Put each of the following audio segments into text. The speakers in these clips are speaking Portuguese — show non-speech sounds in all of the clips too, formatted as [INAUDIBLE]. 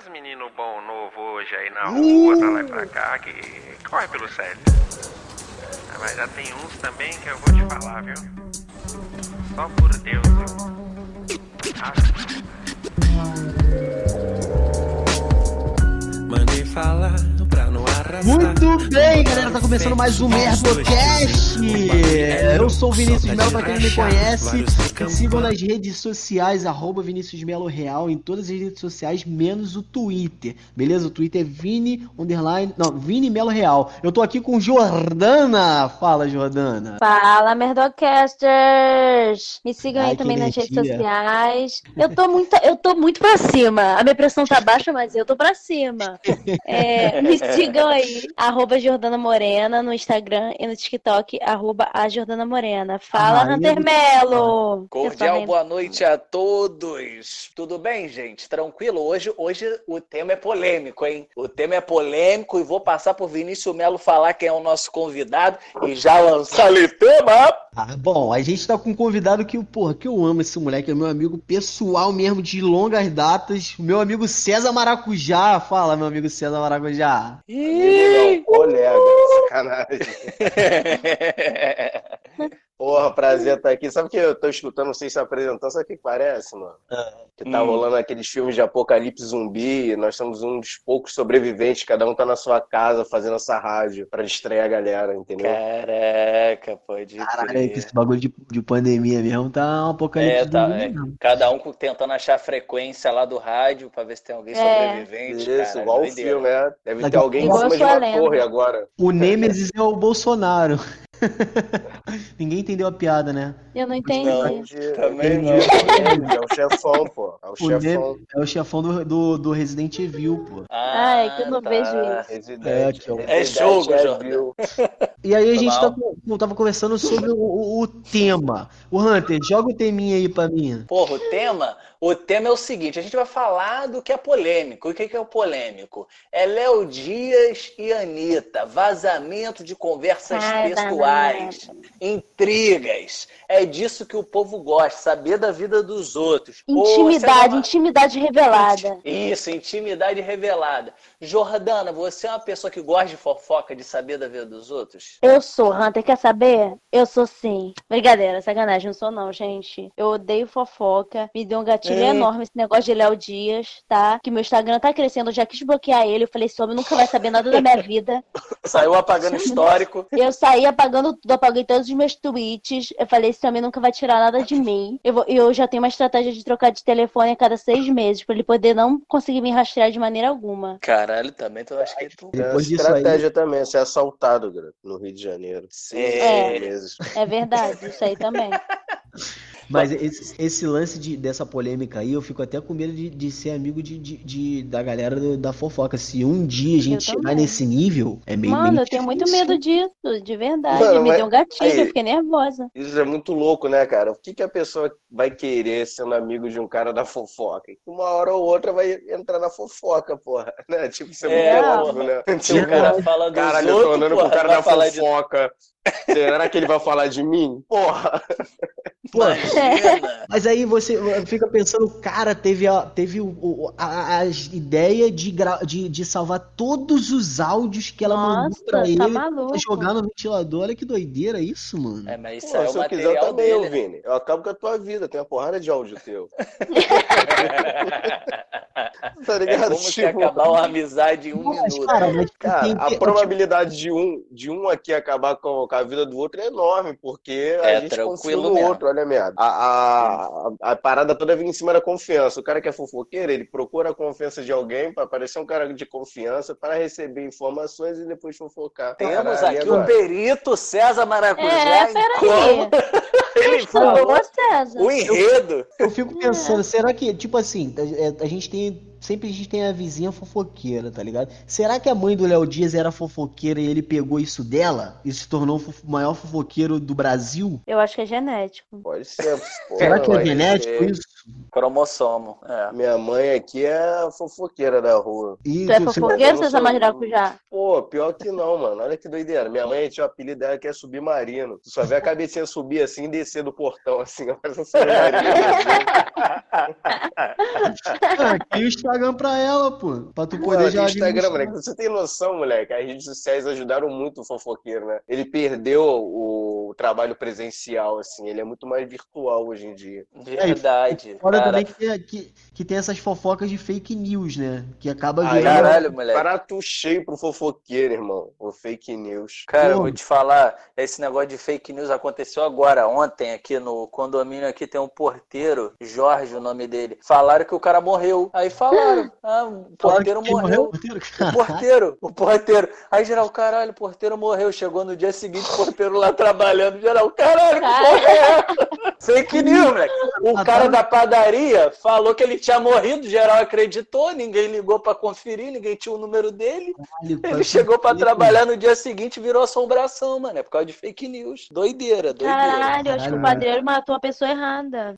uns meninos bom novo hoje aí na rua, pra lá e pra cá, que corre pelo sério. Ah, Mas já tem uns também que eu vou te falar, viu? Só por Deus, viu? Mandei falar pra não arrastar. Muito bem, galera, tá começando mais um Merdocast. Eu sou o Vinícius Melo, pra quem não me conhece, me sigam nas redes sociais, arroba Vinícius Melo Real, em todas as redes sociais, menos o Twitter, beleza? O Twitter é Vini, underline, não, Vini Melo Real. Eu tô aqui com Jordana, fala Jordana. Fala, Merdocasters! Me sigam Ai, aí também nas redes sociais. Eu tô muito, eu tô muito pra cima. A minha pressão tá baixa, mas eu tô pra cima. É, me [LAUGHS] sigam aí, arroba Jordana Morena no Instagram e no TikTok, arroba a Jordana Morena. Fala, Hunter Melo! Cordial boa noite a todos. Tudo bem, gente? Tranquilo? Hoje, hoje o tema é polêmico, hein? O tema é polêmico e vou passar por Vinícius Melo falar quem é o nosso convidado e já lançar ali tema. Ah, bom, a gente tá com um convidado que, porra, que eu amo esse moleque, é meu amigo pessoal mesmo de longas datas, o meu amigo César Maracujá. Fala, meu amigo César Maracujá. Ih! Colega, sacanagem. [LAUGHS] Porra, prazer estar aqui. Sabe o que eu tô escutando vocês se apresentando? Sabe o que parece, mano? Que tá Hum. rolando aqueles filmes de apocalipse zumbi. Nós somos um dos poucos sobreviventes. Cada um tá na sua casa fazendo essa rádio pra distrair a galera, entendeu? Caraca, pode Caralho, crer. que esse bagulho de, de pandemia mesmo tá um apocalipse É, tá, zumbi é. Cada um tentando achar a frequência lá do rádio pra ver se tem alguém É. sobrevivente. Isso, cara, igual o filme, é. Deve Daqui ter alguém em cima de uma sua torre lenda. agora. O Nemesis é o Bolsonaro. [LAUGHS] [LAUGHS] Ninguém entendeu a piada, né? Eu não entendi. Não. Também entendi. não. [LAUGHS] É o chefão, pô. É o O chefão. É o chefão do, do, do Resident Evil, pô. Ai, que eu não tá. vejo isso. Resident, É, é o- É jogo, Evil. [LAUGHS] E aí a gente tá, tava conversando sobre o, o- o tema. O Hunter, joga o teminha aí pra mim. Porra, o tema, o tema é o seguinte, a gente vai falar do que é polêmico. O que que é o polêmico? É Léo Dias e Anitta, vazamento de conversas Ai, pessoais, intrigas. É disso que o povo gosta, saber da vida dos outros. Pô, Intimidade, uma- intimidade revelada. Isso, intimidade revelada. Jordana, você é uma pessoa que gosta de fofoca, de saber da vida dos outros? Eu sou, Hunter, quer saber? Eu sou sim. Brincadeira, sacanagem, não sou não, gente. Eu odeio fofoca. Me deu um gatilho enorme esse negócio de Léo Dias, tá? Que meu Instagram tá crescendo, eu já quis bloquear ele. Eu falei, esse homem nunca vai saber nada da minha [LAUGHS] vida. Saiu apagando histórico. Eu saí apagando tudo, apaguei todos os meus tweets. Eu falei, homem nunca vai tirar nada de mim. Eu, vou- eu já tenho uma estratégia de trocar de telefone a cada seis meses, pra ele poder não conseguir me rastrear de maneira alguma. Caralho, também tu acha que tu... É Depois disso aí- estratégia também, ser assaltado, cara, no Rio de Janeiro. Seis É. meses. É verdade, isso aí também. [LAUGHS] Mas esse, esse lance de, dessa polêmica aí, eu fico até com medo de, de ser amigo de, de- de- da galera do- da fofoca. Se um dia a gente chegar nesse nível, é meio. Mano, meio eu tenho muito medo disso, de verdade. Mano, me mas- deu um gatilho, aí- eu fiquei nervosa. Isso é muito louco, né, cara? O que, que a pessoa vai querer sendo amigo de um cara da fofoca? Uma hora ou outra vai entrar na fofoca, porra. [LAUGHS] Né? Tipo, isso é, É, muito óbvio, né? Se o cara fala dos Caralho, eu tô andando porra, com o cara da falar de... fofoca. [LAUGHS] Será que ele vai falar de mim? Porra! Pô, Imagina. [LAUGHS] Mas aí você fica pensando, o cara teve, a, teve o, o- a, a ideia de, gra- de, de salvar todos os áudios que ela mandou Nossa, pra tá ele maluco. jogar no ventilador. Olha que doideira isso, mano. É, mas isso Pô, é o se eu quiser, eu também, ô, dele. né? Vini. Eu acabo com a tua vida, tem uma porrada de áudio teu. [LAUGHS] [LAUGHS] Tá É ligado? como se Tipo, acabar uma amizade em um Mas, minuto. cara, mas Cara, tem a probabilidade de um, de um aqui acabar com, a vida do outro é enorme, porque a É, gente tranquilo mesmo. outro, olha a merda. A, a, a, parada toda vem em cima da confiança. O cara que é fofoqueiro, ele procura a confiança de alguém para parecer um cara de confiança para receber informações e depois fofocar. Temos aqui o perito César Maracujá É, peraí. ele falou o enredo. Eu fico pensando, será que, tipo assim, a, a gente tem. Sempre a gente tem a vizinha fofoqueira, tá ligado? Será que a mãe do Léo Dias era fofoqueira e ele pegou isso dela e se tornou o fofo- maior fofoqueiro do Brasil? Eu acho que é genético. Pode ser. pô, Será que é genético ser. isso? Cromossomo. É. Minha mãe aqui é a fofoqueira da rua. Ih, Tu é fofoqueiro, eu César sou- Maracujá? Pô, pior que não, mano. Olha que doideira. Minha mãe tinha o apelido dela que é submarino. Tu só vê a cabecinha subir assim e descer do portão, assim. [LAUGHS] parece um submarino. Cria o Instagram pra ela, pô. Pra tu poder ela já. tem Instagram, moleque. Você tem noção, moleque? As redes sociais ajudaram muito o fofoqueiro, né? Ele perdeu o trabalho presencial, assim. Ele é muito mais virtual hoje em dia. Verdade. Fora cara. também que, que, que tem essas fofocas de fake news, né? Que acaba virando. Caralho, moleque. Prato cheio pro fofoqueiro, irmão. O fake news. Cara, eu Pô. vou te falar, esse negócio de fake news aconteceu agora, ontem, aqui no condomínio aqui tem um porteiro, Jorge, o nome dele. Falaram que o cara morreu. Aí falaram, [LAUGHS] ah, o porteiro Quem morreu. Porteiro? O porteiro, o porteiro. Aí geral, caralho, o porteiro morreu. Chegou no dia seguinte, o porteiro lá trabalhando. Geral, caralho, que porra é essa? [LAUGHS] Fake news, moleque. O cara da padaria falou que ele tinha morrido, geral acreditou, ninguém ligou pra conferir, ninguém tinha o número dele. Ele chegou pra trabalhar no dia seguinte e virou assombração, mano. É por causa de fake news. Doideira, doideira. Caralho, acho que Caralho, o padreiro matou a pessoa errada.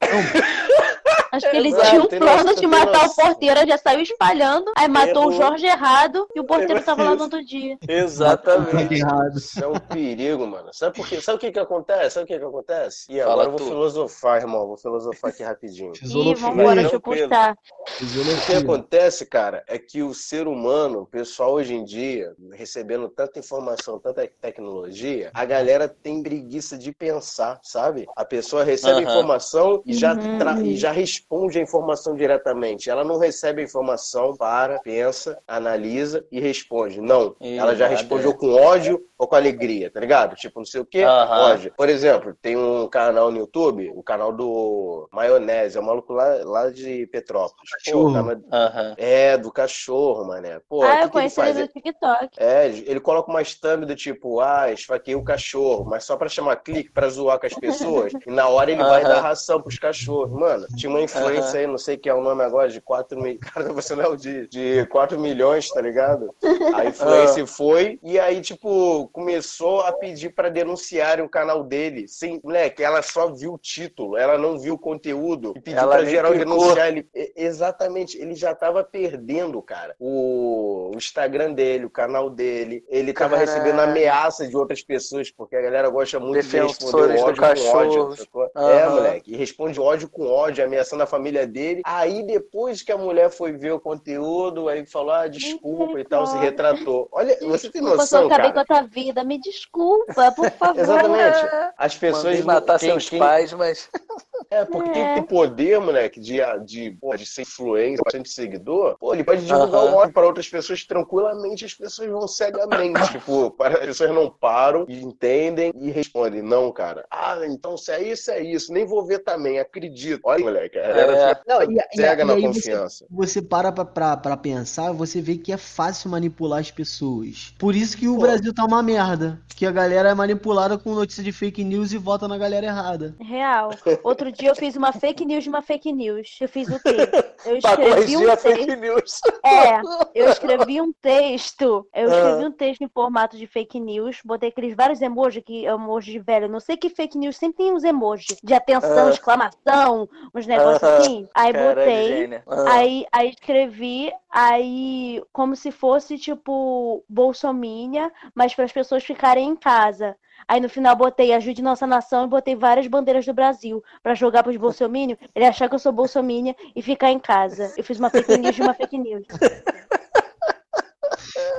Acho que ele Exato, tinha um plano de matar o porteiro, já saiu espalhando, aí matou o Errou. Jorge errado e o porteiro tava lá no outro dia. Exatamente. Isso é um [LAUGHS] perigo, mano. Sabe por quê? Sabe o que que acontece? Sabe o que que acontece? E Fala agora eu vou tu. filosofar, irmão. Vou filosofar aqui rapidinho. Ih, vambora, deixa eu postar. O que acontece, cara, é que o ser humano, o pessoal hoje em dia, recebendo tanta informação, tanta tecnologia, a galera tem preguiça de pensar, sabe? A pessoa recebe a Aham. informação e já, Uhum. e já responde a informação diretamente. Ela não recebe a informação, para, pensa, analisa e responde. Não. Ela já nada. responde ou com ódio ou com alegria, tá ligado? Tipo, não sei o quê, Aham. ódio. Por exemplo, tem um canal no YouTube, o canal do Maionese, é um maluco lá, lá de Petrópolis. Pô, Aham. é, do cachorro, mané. Pô, Ah, que eu que ele conheci faz? ele no TikTok. É, ele coloca uma thumb do tipo, ah, esfaqueei o cachorro, mas só pra chamar clique, pra zoar com as pessoas. e na hora ele vai dar ração pros cachorros. Mano, tinha uma influência aí, não sei que é o nome agora, de 4 mil. [LAUGHS] Cara, você não é o de, de 4 milhões, tá ligado? A influência foi, e aí, tipo, começou a pedir pra denunciarem o canal dele. Sim, moleque, ela só viu o título, ela não viu o conteúdo. E pediu Ela pra nem geral clicou. denunciar ele. Exatamente, ele já tava perdendo, cara, o, o Instagram dele, o canal dele. Ele tava Caralho. recebendo ameaça de outras pessoas, porque a galera gosta muito de responder Defensores do ódio com ódio. sacou? É, moleque, e responde ódio com ódio, ameaçando a família dele. Aí depois que a mulher foi ver o conteúdo, aí falou, ah, desculpa e tal, se retratou. Olha, você tem Desculpa se eu noção, acabei cara? com a tua vida. Me desculpa, por [LAUGHS] favor. Exatamente. As pessoas Mandei matar quem- seus quem- pais, mas. É, porque quem É. tem poder, moleque, de, de, de ser influência, bastante seguidor, pô, ele pode divulgar o ódio para outras pessoas tranquilamente, as pessoas vão cegamente. tipo, para- as pessoas não param e entendem e respondem. Não, cara. Ah, então se é isso, é isso. Nem vou ver também, acredito. Olha, moleque, a galera É. fica Não, e, e- cega e na aí confiança. Você, você para pra, pra, pra pensar, você vê que é fácil manipular as pessoas. Por isso que o Pô. Brasil tá uma merda. Que a galera é manipulada com notícia de fake news e vota na galera errada. Real. Outro dia eu fiz uma fake news de uma fake news. Eu fiz o quê? Eu [LAUGHS] escrevi um texto. É, eu escrevi um texto. Eu Ah. escrevi um texto em formato de fake news. Botei aqueles vários emojis que emoji de velho. Não sei que fake news sempre tem uns emojis de atenção, Ah. exclamação, uns negócios Aham. assim. Aí botei. Ah. Aí, aí escrevi, aí como se fosse tipo Bolsomínia, mas para as pessoas ficarem em casa. Aí no final botei ajude nossa nação e botei várias bandeiras do Brasil para jogar pros bolsominions, ele achar que eu sou bolsomínia e ficar em casa. Eu fiz uma fake news de uma fake news. [LAUGHS]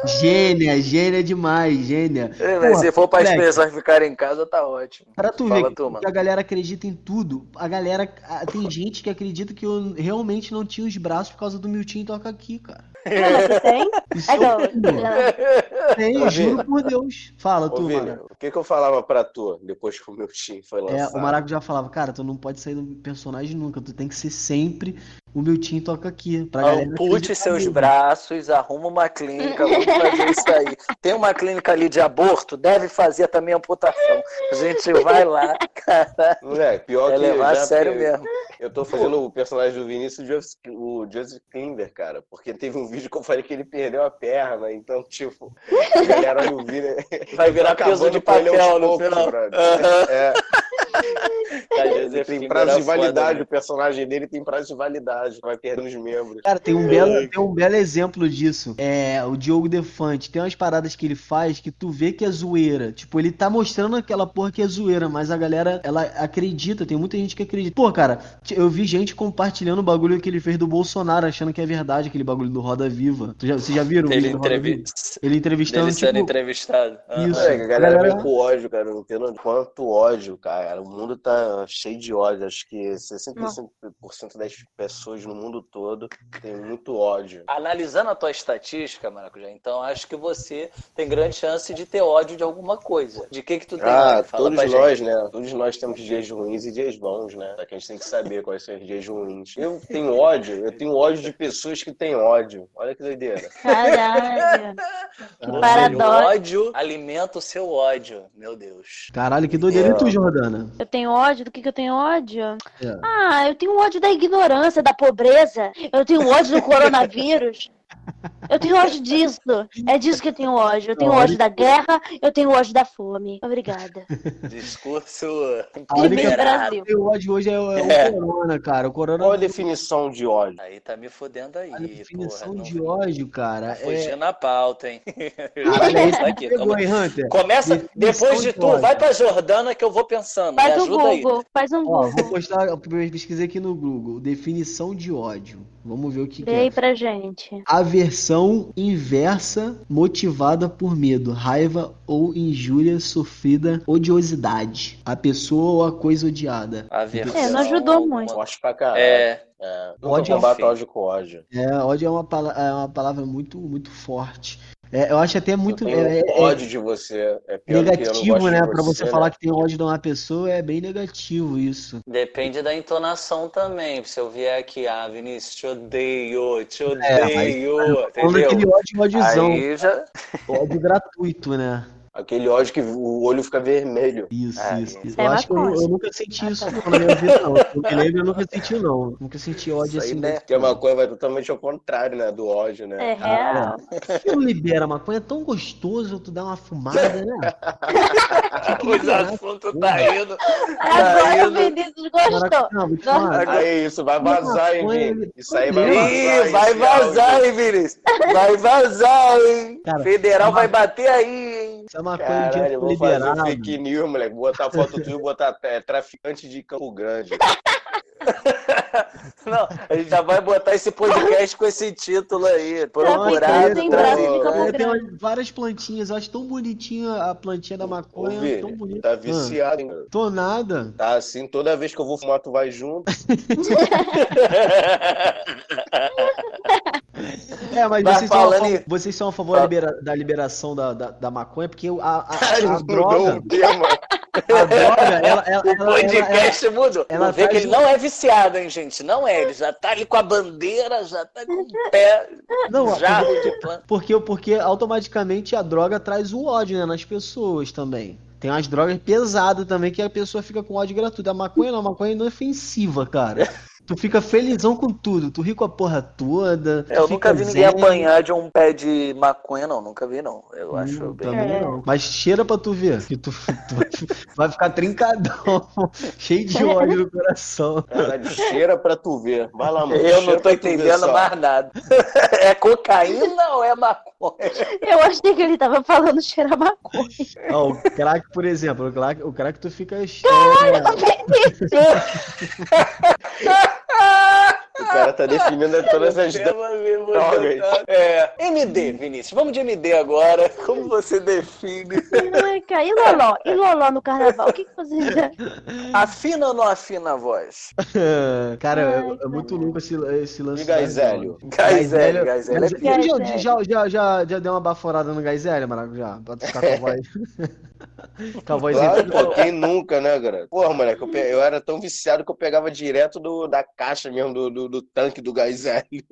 Gênia, gênia demais, gênia. É, mas Porra, se for para as pessoas ficarem em casa, tá ótimo. Pra tu Fala ver tu, que, a galera acredita em tudo, a galera. Tem gente que acredita que eu realmente não tinha os braços por causa do Miltinho toca aqui, cara. [LAUGHS] Mas você tem? [LAUGHS] Isso É, não, Ô, juro Vini. por Deus. Fala, Ô, tu, Vini, mano. o que, que eu falava pra tu depois que o meu time foi É, lançado? o Maraco já falava, cara, tu não pode sair do personagem nunca, tu tem que ser sempre o Miltinho toca aqui. Pra galera Ampute seus mesmo. braços, arruma uma clínica, vamos fazer isso aí. Tem uma clínica ali de aborto, deve fazer também amputação. A gente vai lá, cara. Moleque, pior É que levar a sério mesmo. Eu tô fazendo o personagem do Vinícius, Joseph- o Joseph Klimber, cara, porque teve um vídeo que eu falei que ele perdeu a perna, então, tipo, a galera olha o vídeo. Vai virar peso de papel no final. Aham. É. [LAUGHS] tem prazo de validade, o personagem dele tem prazo de validade, vai perdendo os membros. Cara, tem um belo, tem um belo exemplo disso. É o Diogo Defante. Tem umas paradas que ele faz que tu vê que é zoeira. Tipo, ele tá mostrando aquela porra que é zoeira, mas a galera, ela acredita. Tem muita gente que acredita. Pô, cara, eu vi gente compartilhando o bagulho que ele fez do Bolsonaro, achando que é verdade, aquele bagulho do Roda Viva. Tu já, vocês já viram? o Ele, vídeo do Roda entrevi... Viva? ele entrevistando, ele sendo tipo, entrevistado. Aham. Isso. É, a galera Galera- vem com ódio, cara. Não entendo quanto ódio, cara. O mundo tá cheio de ódio. Acho que 65% das pessoas no mundo todo tem muito ódio. Analisando a tua estatística, Maracujá, então acho que você tem grande chance de ter ódio de alguma coisa. De que que tu tem Ah, ódio? Fala todos pra nós, gente. né? Todos nós temos dias ruins e dias bons, né? Só que a gente tem que saber quais são os dias ruins. Eu tenho ódio, eu tenho ódio de pessoas que têm ódio. Olha que doideira. Caralho. [LAUGHS] Que O paradoxo. ódio alimenta o seu ódio, meu Deus. Caralho, que doideira. E tu, Jordana? Eu tenho ódio? Do que, que eu tenho ódio? É. Ah, eu tenho ódio da ignorância, da pobreza. Eu tenho ódio do [LAUGHS] coronavírus. Eu tenho ódio disso. É disso que eu tenho ódio. Eu tenho Olha- ódio da guerra, eu tenho ódio da fome. Obrigada. Discurso que eu ódio hoje é, o- é o É. Corona, cara. O Corona. Qual a definição de ódio? Aí tá me fodendo aí, A definição porra. Não de ódio, cara, é. Fugir na pauta, hein? Caralho, [LAUGHS] Isso aqui, pegou, calma. hein, Hunter? Começa, Definição depois de de tu, ódio. vai pra Jordana que eu vou pensando. Faz me um ajuda aí. Google, faz um Ó, vou Google. postar, eu pesquisei aqui no Google. Definição de ódio. Vamos ver o que, que Vê aí é. pra gente. Aversão inversa motivada por medo, raiva ou injúria sofrida, odiosidade. A pessoa ou a coisa odiada. Aversão, É, não ajudou muito. Ódio pra caralho. É, É, Ódio ódio é combate feio. ódio com ódio. É, ódio é uma, é uma palavra muito, muito forte. É, eu acho até muito eu tenho é- é- ódio de você. É pior do que eu não negativo, né? de Pra você né? falar que tem ódio de uma pessoa é bem negativo isso. depende da entonação também. Se eu vier aqui, ah, Vinícius, te odeio, te É, odeio, Falando aquele entendeu? ódio, ódiozão. Aí já... Ódio gratuito, né? Aquele ódio que o olho fica vermelho. Isso, Ah, isso. isso Eu é acho que eu, eu nunca senti isso não, na minha vida, não. Eu me lembro, eu nunca senti, não. Nunca senti ódio aí, assim. né? Porque a tipo. maconha vai totalmente ao contrário, né? Do ódio, né? É real. Por que não libera a maconha? É tão gostoso tu dar uma fumada, né? [LAUGHS] Os assuntos tá indo. Agora o indo. Vinícius gostou. Não, é isso, vai vazar, hein, Vini? Isso aí vai vazar. Vai vazar, hein, Vinícius? Vai vazar, hein? Cara, Federal vai bater aí, hein? Se a maconha Caralho, devia eu ser vou fazer liberada. fake news, moleque. Botar foto tudo e botar é, traficante de Campo Grande. [LAUGHS] Não, a gente já vai botar esse podcast com esse título aí. Procurado. Traficante trafic- braço de Campo É, tem várias plantinhas, eu acho tão bonitinha a plantinha da Ô, maconha, Vini, tão bonita. tá viciado, hein? cara? tô nada. Tá assim, toda vez que eu vou fumar, tu vai junto. [LAUGHS] [LAUGHS] É, mas vocês são, a falando favor, aí. vocês são a favor da, libera- da liberação da, da, da maconha, porque a, a, [LAUGHS] a, a droga, a droga, ela, ela, [LAUGHS] O ela, ela, podcast mudou. ela vê que ele não é viciado, hein, gente? Não é. Ele já tá ali com a bandeira, já tá com o pé, Não, planta. Porque, porque automaticamente a droga traz o ódio né, nas pessoas também. Tem umas drogas pesadas também que a pessoa fica com ódio gratuito. A maconha não, a maconha é inofensiva, cara. Tu fica felizão com tudo, tu ri com a porra toda. tu Eu nunca vi ninguém zen. apanhar de um pé de maconha, não. Nunca vi, não. Eu acho Hum, bem. também É. não. Mas cheira pra tu ver. Que tu, tu [LAUGHS] vai, ficar trincadão, [LAUGHS] cheio de ódio no coração. Caralho, cheira pra tu ver. Vai lá, mano. Eu cheira não tô entendendo mais nada. [LAUGHS] É cocaína ou é maconha? Eu achei que ele tava falando cheirar maconha. Ó, o crack, por exemplo, o crack, o crack tu fica. é, O cara tá definindo todas as drogas. É, MD, Vinícius. Vamos de MD agora. Como você define? [LAUGHS] Caraca, e Loló? E Loló no carnaval? O que, que vocês [LAUGHS] Afina ou não afina a voz? [LAUGHS] Cara, é- Ai, é, muito louco esse, esse lance. E droga. Gaizelio, Gaizelio é já, já, já, já, deu uma baforada no Gaizelio, Maraco? Já? Pra tu ficar com a voz. [LAUGHS] com a voz Claro, pô, quem nunca, né, cara? Porra, moleque, eu, pe- eu era tão viciado que eu pegava direto do, da caixa mesmo, do, do, do tanque do gás hélio.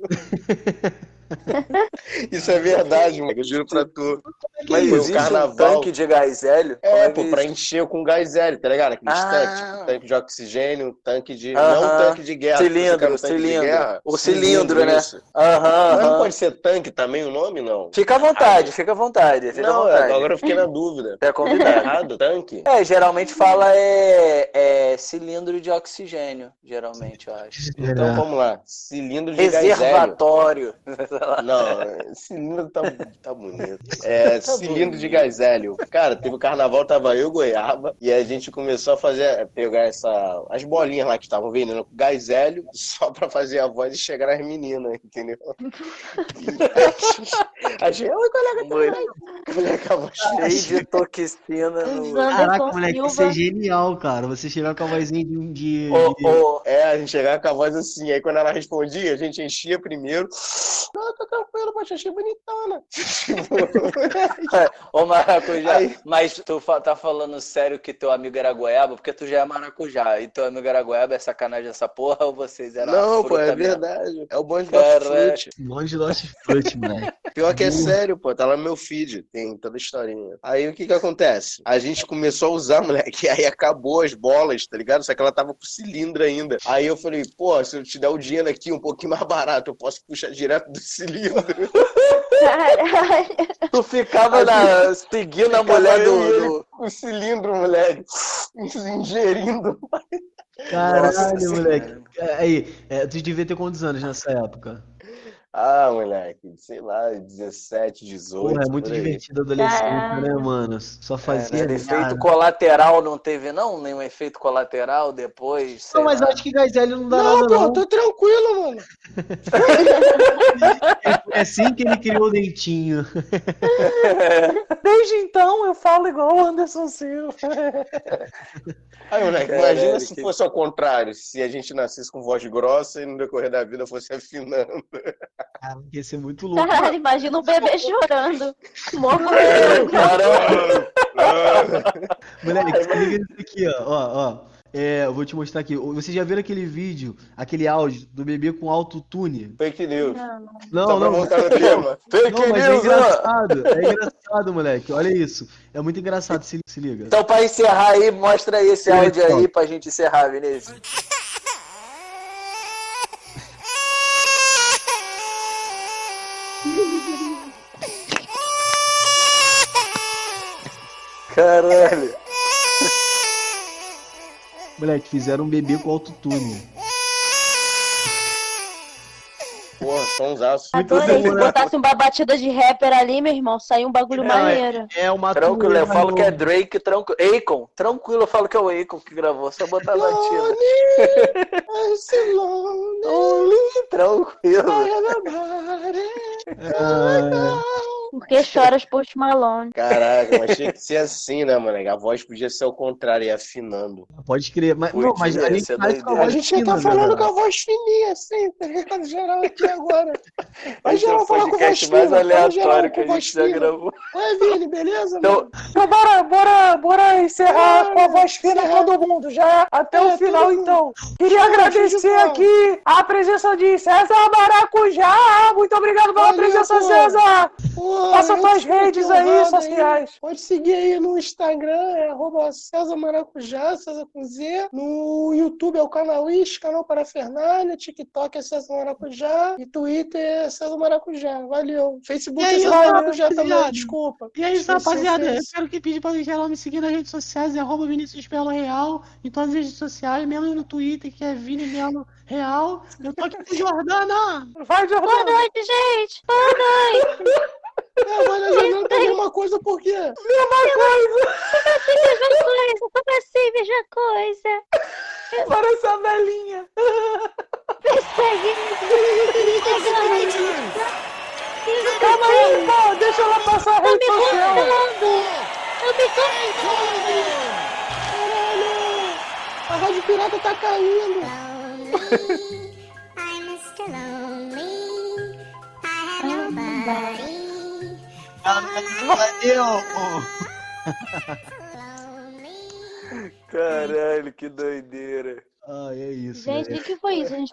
Isso é verdade, moleque, eu juro pra tu. Mas é foi isso? o existe um carnaval. tanque de gás hélio? É, que pô, isso? pra encher com gás hélio, tá ligado? Aqueles Ah. tanques, tipo, tanque de oxigênio, tanque de. Aham. Não tanque de guerra. Cilindro, um cilindro. guerra? O cilindro, né? isso. Aham, Mas não aham. pode ser tanque também o nome, não? Fica à vontade, fica à vontade, fica à não, vontade. agora eu fiquei na dúvida. É Tá convidado. errado? Tanque? É, geralmente fala é, é cilindro de oxigênio, geralmente, eu acho. Então vamos lá. Cilindro de gás hélio. Reservatório. Lá. Não, cilindro tá, tá bonito. [LAUGHS] É, Tá cilindro bonito. de gás hélio. Cara, teve o carnaval, tava eu, Goiaba, e a gente começou a fazer, pegar essa, as bolinhas lá que estavam vendendo com gás hélio, só pra fazer a voz e chegar nas meninas, entendeu? [LAUGHS] [LAUGHS] a gente, oi, colega, Muito colega, [LAUGHS] a voz cheio de toxina no. Caraca, moleque, isso é genial, cara. Você chegar com a vozinha de. de- Ô, de- ô, É, a gente chegava com a voz assim, aí quando ela respondia, a gente enchia primeiro. Não, tá tranquilo, pode achei bonitona. [LAUGHS] ô Maracujá, Aí- mas tu tá falando sério que teu amigo era goiaba? Porque tu já é maracujá. E teu amigo era goiaba, é sacanagem essa porra? Ou vocês eram Não, pô, é mesmo? verdade. É o bonde do Cara, Fruit. Monte de Lost Fruit, moleque. Pior que é sério, pô, tá lá no meu feed, tem toda a historinha. Aí o que que acontece? A gente começou a usar, [LAUGHS] moleque, e aí acabou as bolas, tá ligado? Só que ela tava com cilindro ainda. Aí eu falei, pô, se eu te der o dinheiro aqui um pouquinho mais barato, eu posso puxar direto do cilindro. Caralho. [LAUGHS] Tu ficava na, seguindo a mulher do. o cilindro, moleque, [LAUGHS] ingerindo. Caralho, Nossa moleque. É, Aí, é, tu devia ter quantos anos nessa época? Ah, moleque, sei lá, 17, 18. Porra, é muito divertido adolescente, né, mano? Só É, fazia. né, efeito colateral não teve, não? Nenhum efeito colateral depois? Não, mas lá. eu acho que hélio não dá Não, nada, pô, não. tô tranquilo, mano. É assim que ele criou o dentinho. [LAUGHS] Desde então eu falo igual o Anderson Silva. Aí, moleque, imagina se que- fosse ao contrário, se a gente nascesse com voz grossa e no decorrer da vida fosse afinando. Cara, ia ser muito louco. Caralho, imagina um bebê chorando. Morro. Caramba! Moleque, se liga nisso aqui, ó. ó, ó. É, eu vou te mostrar aqui. Vocês já viram aquele vídeo, aquele áudio do bebê com autotune? Fake news. Não, Só não. no tema. Não, mas é engraçado. É engraçado, moleque. Olha isso. É muito engraçado, se, se liga. Então, pra encerrar aí, mostra aí esse Sim, áudio então. aí pra gente encerrar, Vinícius. Moleque, fizeram um bebê com autotune. Porra, sonsaço. Adorei. Se botasse uma batida de rapper ali, meu irmão, saiu um bagulho é- maneiro. É uma Tranquilo, eu falo que é. Drake, tranquilo. Akon, tranquilo, eu falo que é o Akon que gravou, só botar a batida. Tranquilo. Ah, Porque choras Post Malone. Caraca, mas tinha que ser assim, né, moleque? A voz podia ser ao contrário, e afinando. pode crer. Mas, não, mas a gente faz com a A gente já fina, tá né, falando velho? com a voz fininha, assim, tá ligado? Geral aqui agora. [LAUGHS] Esse é geral o falar com voz fina. mais aleatório que a voz gente já gravou. Oi, Vini, beleza? Então, mano? então bora, bora, bora encerrar com a voz fina todo mundo, já até É, o final então. Queria agradecer então. aqui a presença de César Maracujá. Muito obrigado pela Valeu, presença, pô. César. Pô, Passa fico redes aí, sociais. Pode seguir aí no Instagram, é arroba César Maracujá, César com Z. No YouTube é o canal Is, canal Parafernália. TikTok é César Maracujá. E Twitter é César Maracujá. Valeu. Facebook E é aí, César Maracujá rapaziada? também, desculpa. E é isso, Esqueci, rapaziada. Eu quero que pedir pra geral me seguir nas redes sociais, é arroba Vinícius Melo Real, em todas as redes sociais, menos no Twitter, que é Vini Melo Real. Eu tô aqui com Jordana. Vai, Boa Jordana. noite, gente. Boa noite. [LAUGHS] É, mas a Janela tá a mesma coisa por quê? Mesma coisa. Como assim, mesma coisa? Parece a velhinha. Persegue. Calma aí, pô. Deixa ela passar a Tô rede me social. contando. Tô me contando. Caralho! A Rádio Pirata tá caindo. I'm Mr. Lonely. I have nobody. Caralho, que doideira. Ai, é isso. Gente, o né? que que foi isso? A gente